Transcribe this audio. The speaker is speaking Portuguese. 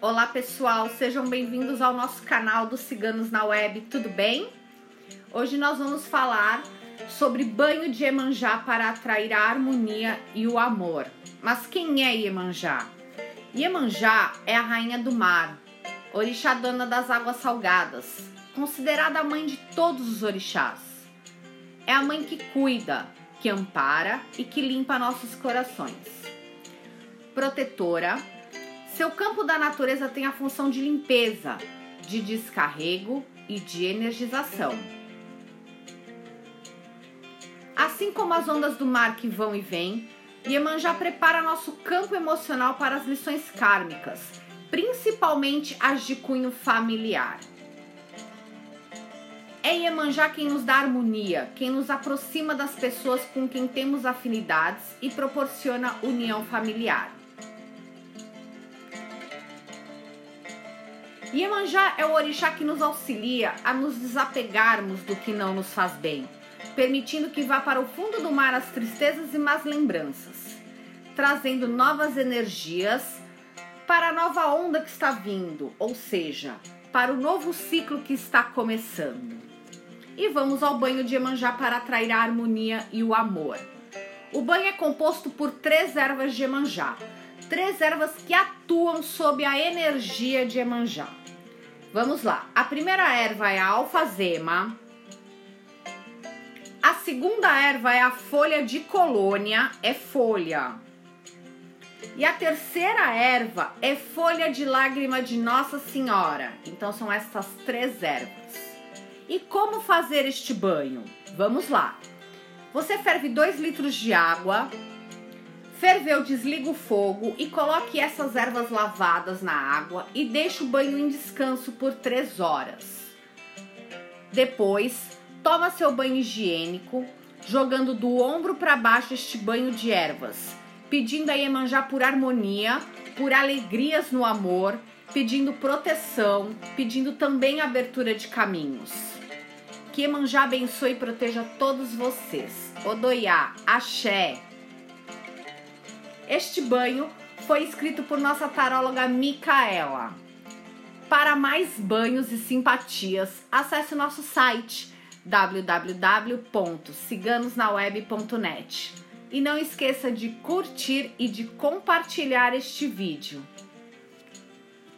Olá pessoal, sejam bem-vindos ao nosso canal dos Ciganos na Web, tudo bem? Hoje nós vamos falar sobre banho de Iemanjá para atrair a harmonia e o amor. Mas quem é Iemanjá? Iemanjá é a rainha do mar, orixá dona das águas salgadas, considerada a mãe de todos os orixás. É a mãe que cuida, que ampara e que limpa nossos corações. Protetora, seu campo da natureza tem a função de limpeza, de descarrego e de energização. Assim como as ondas do mar que vão e vêm, Iemanjá prepara nosso campo emocional para as lições kármicas, principalmente as de cunho familiar. É Iemanjá quem nos dá harmonia, quem nos aproxima das pessoas com quem temos afinidades e proporciona união familiar. Iemanjá é o orixá que nos auxilia a nos desapegarmos do que não nos faz bem, permitindo que vá para o fundo do mar as tristezas e más lembranças, trazendo novas energias para a nova onda que está vindo, ou seja, para o novo ciclo que está começando. E vamos ao banho de Iemanjá para atrair a harmonia e o amor. O banho é composto por três ervas de Iemanjá, três ervas que atuam sob a energia de Emanjá. Vamos lá. A primeira erva é a alfazema. A segunda erva é a folha de colônia, é folha. E a terceira erva é folha de lágrima de Nossa Senhora. Então são essas três ervas. E como fazer este banho? Vamos lá. Você ferve 2 litros de água, Ferveu, desliga o fogo e coloque essas ervas lavadas na água e deixe o banho em descanso por 3 horas. Depois, toma seu banho higiênico, jogando do ombro para baixo este banho de ervas, pedindo a Iemanjá por harmonia, por alegrias no amor, pedindo proteção, pedindo também abertura de caminhos. Que Iemanjá abençoe e proteja todos vocês. Odoiá, axé. Este banho foi escrito por nossa taróloga Micaela. Para mais banhos e simpatias, acesse nosso site www.ciganosnaweb.net. E não esqueça de curtir e de compartilhar este vídeo.